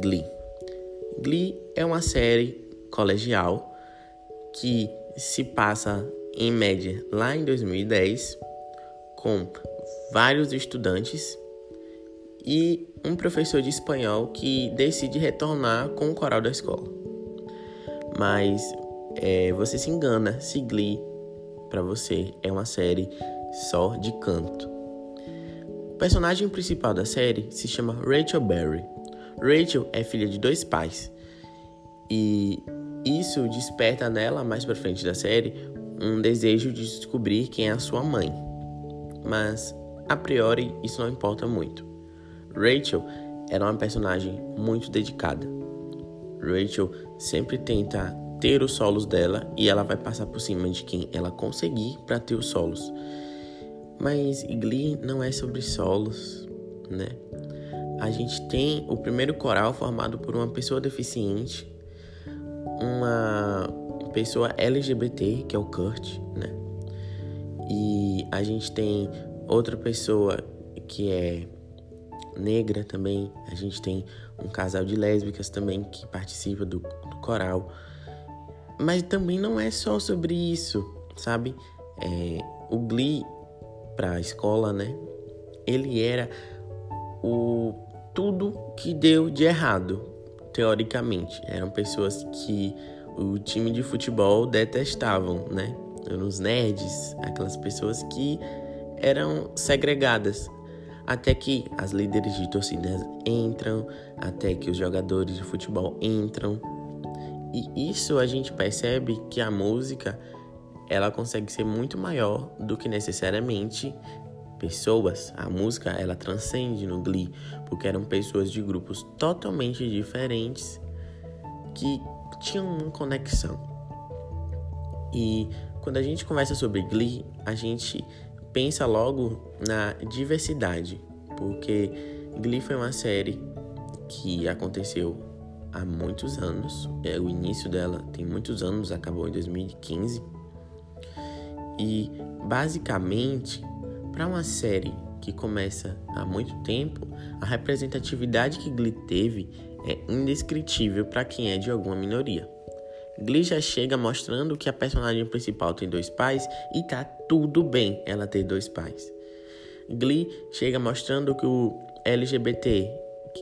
Glee? Glee é uma série colegial que se passa em média lá em 2010 com vários estudantes e um professor de espanhol que decide retornar com o coral da escola. Mas é, você se engana se Glee para você é uma série só de canto. O personagem principal da série se chama Rachel Berry. Rachel é filha de dois pais e isso desperta nela, mais pra frente da série, um desejo de descobrir quem é a sua mãe. Mas, a priori, isso não importa muito. Rachel era uma personagem muito dedicada. Rachel sempre tenta ter os solos dela e ela vai passar por cima de quem ela conseguir para ter os solos. Mas Glee não é sobre solos, né? A gente tem o primeiro coral formado por uma pessoa deficiente, uma pessoa LGBT, que é o Kurt, né? E a gente tem outra pessoa que é negra também. A gente tem um casal de lésbicas também que participa do, do coral. Mas também não é só sobre isso, sabe? É, o Glee para a escola, né? Ele era o tudo que deu de errado, teoricamente. Eram pessoas que o time de futebol detestavam, né? Eram os nerds, aquelas pessoas que eram segregadas. Até que as líderes de torcidas entram, até que os jogadores de futebol entram, e isso a gente percebe que a música ela consegue ser muito maior do que necessariamente pessoas. A música ela transcende no Glee, porque eram pessoas de grupos totalmente diferentes que tinham uma conexão. E quando a gente conversa sobre Glee, a gente pensa logo na diversidade, porque Glee foi uma série que aconteceu há muitos anos. É, o início dela tem muitos anos, acabou em 2015. E basicamente, para uma série que começa há muito tempo, a representatividade que Glee teve é indescritível para quem é de alguma minoria. Glee já chega mostrando que a personagem principal tem dois pais e tá tudo bem ela ter dois pais. Glee chega mostrando que o LGBT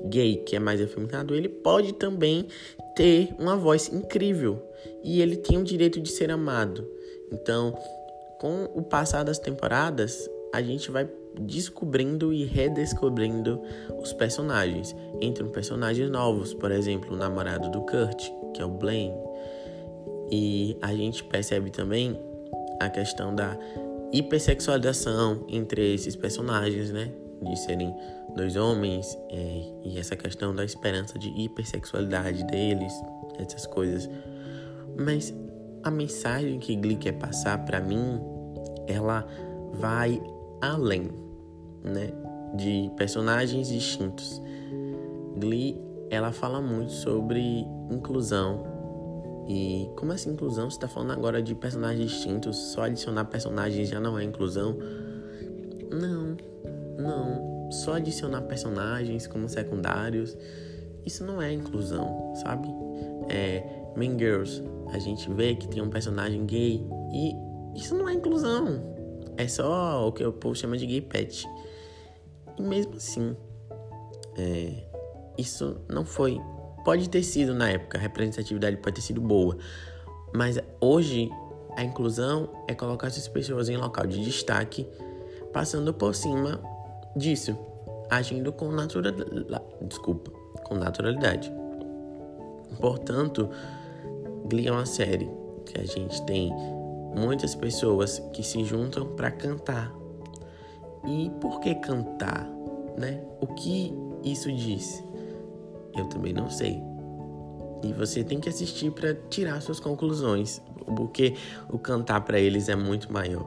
gay, que é mais afeminado, ele pode também ter uma voz incrível e ele tem o direito de ser amado. Então, com o passar das temporadas, a gente vai descobrindo e redescobrindo os personagens. Entram personagens novos, por exemplo, o namorado do Kurt, que é o Blaine. E a gente percebe também a questão da hipersexualização entre esses personagens, né? De serem dois homens é, e essa questão da esperança de hipersexualidade deles, essas coisas. Mas a mensagem que Glee quer passar para mim, ela vai além, né, de personagens distintos. Glee, ela fala muito sobre inclusão. E como essa inclusão? Você está falando agora de personagens distintos? Só adicionar personagens já não é inclusão? Não, não só adicionar personagens como secundários, isso não é inclusão, sabe? É, Mean Girls, a gente vê que tem um personagem gay e isso não é inclusão. É só o que o povo chama de gay pet. E mesmo assim, é, isso não foi. Pode ter sido na época, a representatividade pode ter sido boa, mas hoje a inclusão é colocar essas pessoas em local de destaque, passando por cima disso, agindo com naturalidade. Desculpa, com naturalidade. Portanto, Glee é uma série que a gente tem muitas pessoas que se juntam para cantar. E por que cantar, né? O que isso diz? Eu também não sei. E você tem que assistir para tirar suas conclusões, porque o cantar para eles é muito maior.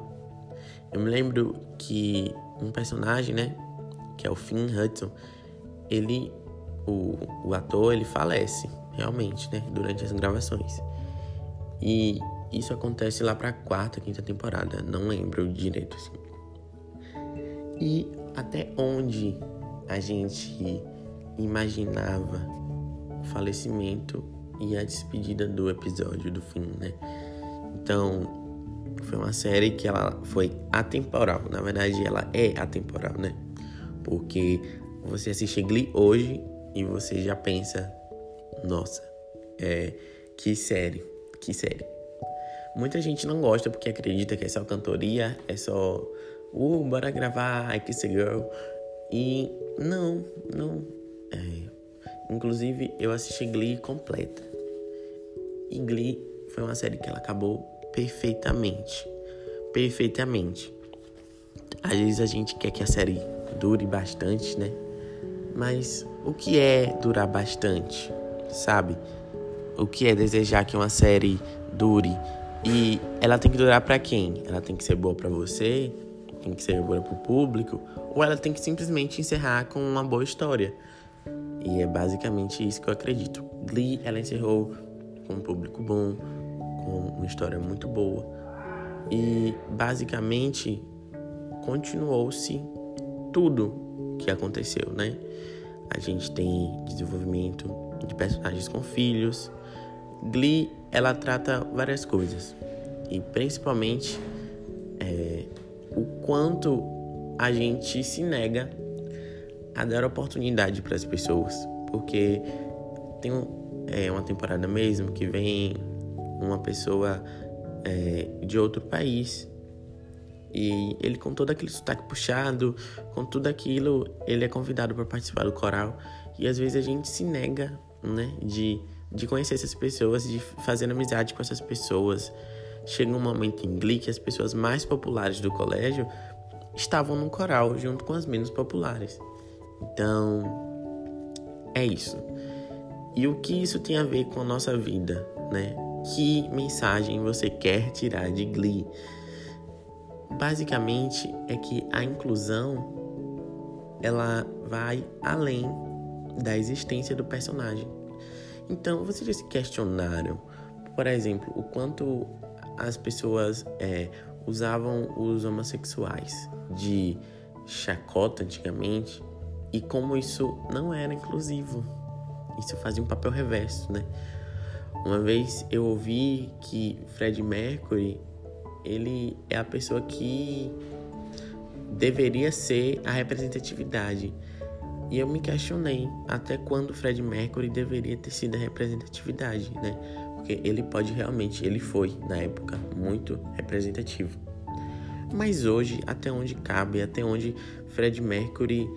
Eu me lembro que um personagem, né, que é o Finn Hudson, ele, o, o ator, ele falece, realmente, né, durante as gravações. E isso acontece lá pra quarta, quinta temporada, não lembro direito, assim. E até onde a gente imaginava o falecimento e a despedida do episódio do fim, né? Então, foi uma série que ela foi atemporal. Na verdade, ela é atemporal, né? Porque você assiste Glee hoje e você já pensa, nossa, é, que série, que série. Muita gente não gosta porque acredita que é só cantoria, é só, uh, bora gravar, I Kiss a Girl. E não, não. É. Inclusive, eu assisti Glee completa. E Glee foi uma série que ela acabou perfeitamente. Perfeitamente. Às vezes a gente quer que a série dure bastante, né? Mas o que é durar bastante? Sabe? O que é desejar que uma série dure? E ela tem que durar para quem? Ela tem que ser boa para você? Tem que ser boa pro público? Ou ela tem que simplesmente encerrar com uma boa história? E é basicamente isso que eu acredito. Glee, ela encerrou com um público bom, com uma história muito boa. E basicamente continuou-se tudo que aconteceu, né? A gente tem desenvolvimento de personagens com filhos. Glee, ela trata várias coisas. E principalmente é, o quanto a gente se nega a dar oportunidade para as pessoas. Porque tem é, uma temporada mesmo que vem uma pessoa é, de outro país e ele, com todo aquele sotaque puxado, com tudo aquilo, ele é convidado para participar do coral. E às vezes a gente se nega, né, de, de conhecer essas pessoas, de fazer amizade com essas pessoas. Chega um momento em Glee que as pessoas mais populares do colégio estavam no coral, junto com as menos populares. Então, é isso. E o que isso tem a ver com a nossa vida, né? Que mensagem você quer tirar de Glee? basicamente é que a inclusão ela vai além da existência do personagem. Então, vocês já se questionaram, por exemplo, o quanto as pessoas é, usavam os homossexuais de chacota antigamente e como isso não era inclusivo. Isso fazia um papel reverso, né? Uma vez eu ouvi que Fred Mercury ele é a pessoa que deveria ser a representatividade. E eu me questionei até quando Fred Mercury deveria ter sido a representatividade, né? Porque ele pode realmente, ele foi na época muito representativo. Mas hoje, até onde cabe, até onde Fred Mercury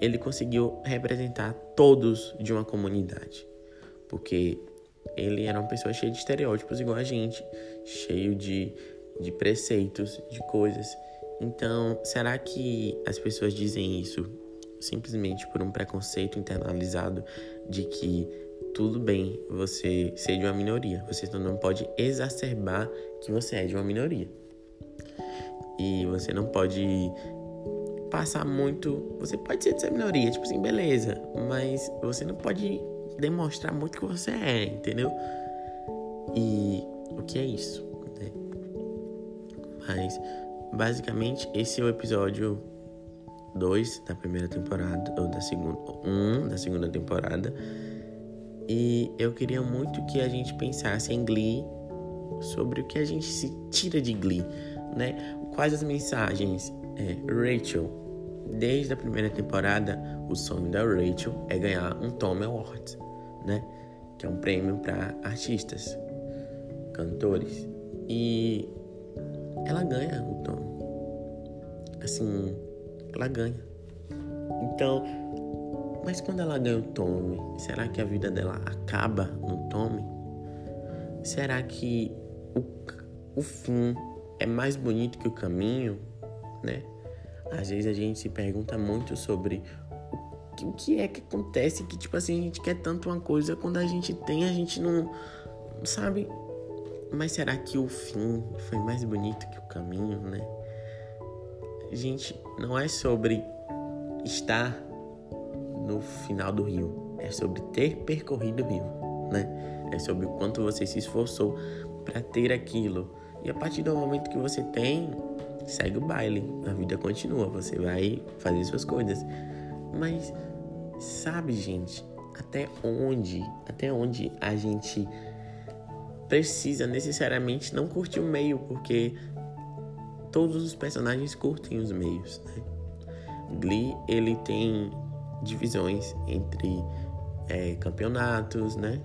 ele conseguiu representar todos de uma comunidade. Porque ele era uma pessoa cheia de estereótipos igual a gente, cheio de de preceitos, de coisas. Então, será que as pessoas dizem isso simplesmente por um preconceito internalizado de que tudo bem você ser de uma minoria, você não pode exacerbar que você é de uma minoria. E você não pode passar muito. Você pode ser dessa minoria, tipo assim, beleza, mas você não pode demonstrar muito que você é, entendeu? E o que é isso? Mas basicamente esse é o episódio 2 da primeira temporada, ou da segunda, 1 um da segunda temporada. E eu queria muito que a gente pensasse em Glee sobre o que a gente se tira de Glee, né? Quais as mensagens? É, Rachel, desde a primeira temporada, o sonho da Rachel é ganhar um Tony Award, né? Que é um prêmio para artistas, cantores. E ela ganha o Tommy. Assim, ela ganha. Então, mas quando ela ganha o Tommy, será que a vida dela acaba no Tommy? Será que o, o fim é mais bonito que o caminho, né? Às vezes a gente se pergunta muito sobre o, o que é que acontece que, tipo assim, a gente quer tanto uma coisa, quando a gente tem, a gente não, sabe? Mas será que o fim foi mais bonito que o caminho, né? Gente, não é sobre estar no final do rio, é sobre ter percorrido o rio, né? É sobre o quanto você se esforçou para ter aquilo. E a partir do momento que você tem, segue o baile, a vida continua, você vai fazer suas coisas. Mas sabe, gente, até onde, até onde a gente precisa necessariamente não curtir o meio, porque todos os personagens curtem os meios, né? Glee, ele tem divisões entre é, campeonatos, né?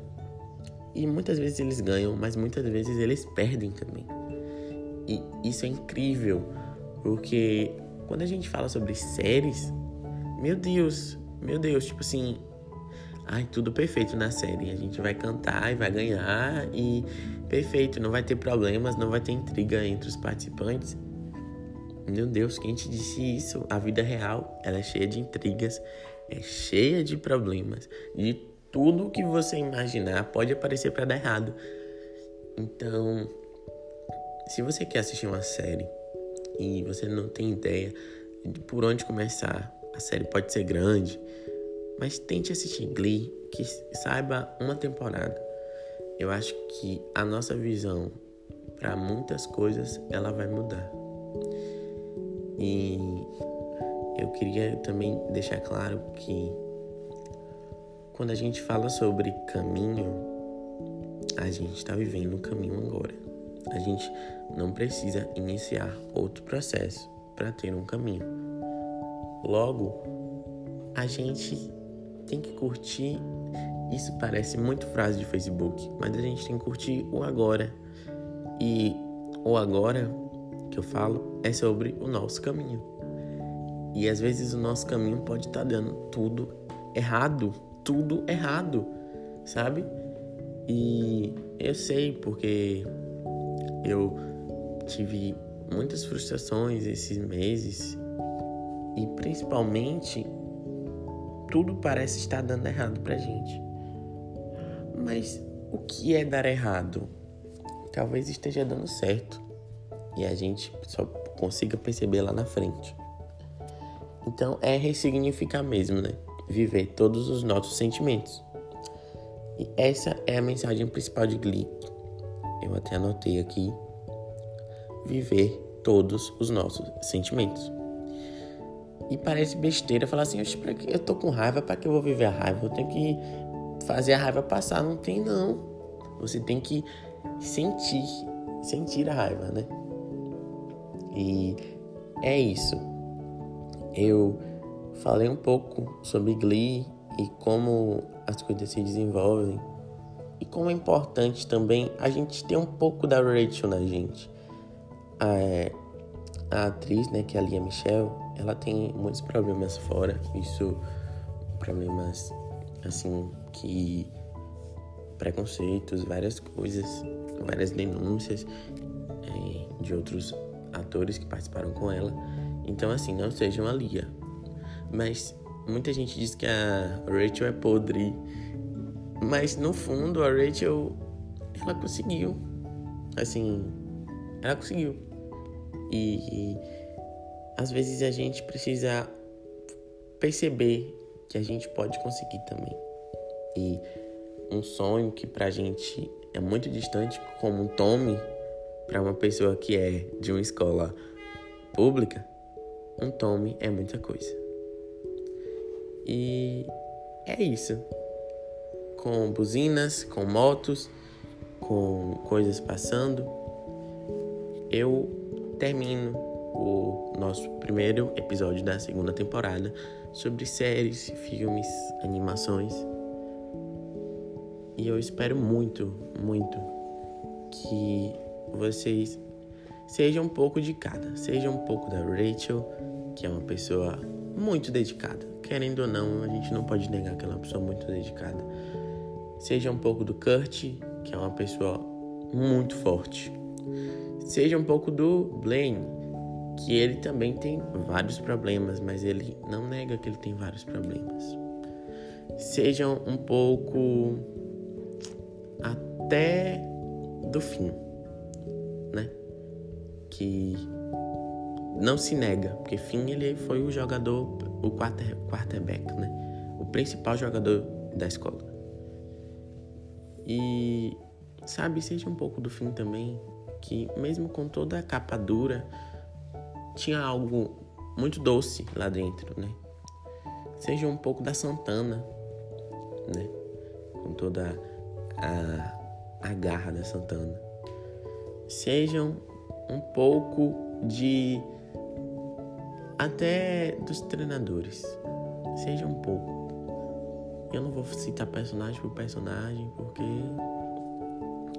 E muitas vezes eles ganham, mas muitas vezes eles perdem também. E isso é incrível, porque quando a gente fala sobre séries, meu Deus, meu Deus, tipo assim, ai, tudo perfeito na série. A gente vai cantar e vai ganhar e perfeito, não vai ter problemas, não vai ter intriga entre os participantes. Meu Deus, quem te disse isso? A vida real, ela é cheia de intrigas, é cheia de problemas, de tudo que você imaginar pode aparecer para dar errado. Então, se você quer assistir uma série e você não tem ideia de por onde começar, a série pode ser grande, mas tente assistir Glee, que saiba uma temporada. Eu acho que a nossa visão para muitas coisas ela vai mudar. E eu queria também deixar claro que quando a gente fala sobre caminho, a gente está vivendo um caminho agora. A gente não precisa iniciar outro processo para ter um caminho. Logo, a gente tem que curtir. Isso parece muito frase de Facebook, mas a gente tem que curtir o agora. E o agora que eu falo é sobre o nosso caminho. E às vezes o nosso caminho pode estar tá dando tudo errado, tudo errado, sabe? E eu sei porque eu tive muitas frustrações esses meses e principalmente tudo parece estar dando errado pra gente. Mas o que é dar errado? Talvez esteja dando certo e a gente só consiga perceber lá na frente. Então é ressignificar mesmo, né? Viver todos os nossos sentimentos. E essa é a mensagem principal de Glee. Eu até anotei aqui. Viver todos os nossos sentimentos. E parece besteira falar assim, eu tô com raiva, para que eu vou viver a raiva? Eu tenho que fazer a raiva passar. Não tem não. Você tem que sentir, sentir a raiva, né? E é isso. Eu falei um pouco sobre Glee e como as coisas se desenvolvem e como é importante também a gente ter um pouco da Rachel na gente. A, a atriz, né, que é a Lia Michelle, ela tem muitos problemas fora, isso problemas assim que preconceitos, várias coisas, várias denúncias é, de outros atores que participaram com ela. Então, assim, não seja uma Lia. Mas muita gente diz que a Rachel é podre. Mas no fundo, a Rachel, ela conseguiu. Assim, ela conseguiu. E, e às vezes a gente precisa perceber que a gente pode conseguir também. E um sonho que pra gente é muito distante, como um Tommy, para uma pessoa que é de uma escola pública, um tome é muita coisa. E é isso. Com buzinas, com motos, com coisas passando, eu termino o nosso primeiro episódio da segunda temporada sobre séries, filmes, animações. E eu espero muito, muito que vocês sejam um pouco de cada. Seja um pouco da Rachel, que é uma pessoa muito dedicada. Querendo ou não, a gente não pode negar que ela é uma pessoa muito dedicada. Seja um pouco do Kurt, que é uma pessoa muito forte. Seja um pouco do Blaine, que ele também tem vários problemas, mas ele não nega que ele tem vários problemas. Sejam um pouco até do fim né? Que não se nega, porque Finn ele foi o jogador, o quarter, quarterback, né? O principal jogador da escola. E sabe, seja um pouco do fim também, que mesmo com toda a capa dura, tinha algo muito doce lá dentro, né? Seja um pouco da Santana, né? Com toda a, a garra da Santana. Sejam um pouco de até dos treinadores. Seja um pouco. Eu não vou citar personagem por personagem porque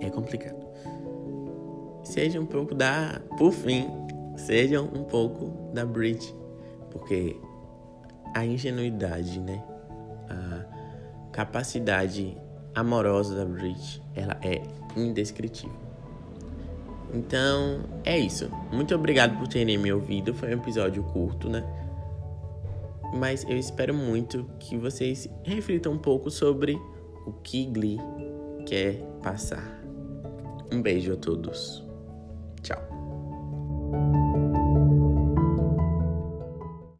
é complicado. Seja um pouco da, por fim, sejam um pouco da Bridge, porque a ingenuidade, né? A capacidade amorosa da Bridge, ela é indescritível. Então, é isso. Muito obrigado por terem me ouvido. Foi um episódio curto, né? Mas eu espero muito que vocês reflitam um pouco sobre o que Glee quer passar. Um beijo a todos. Tchau.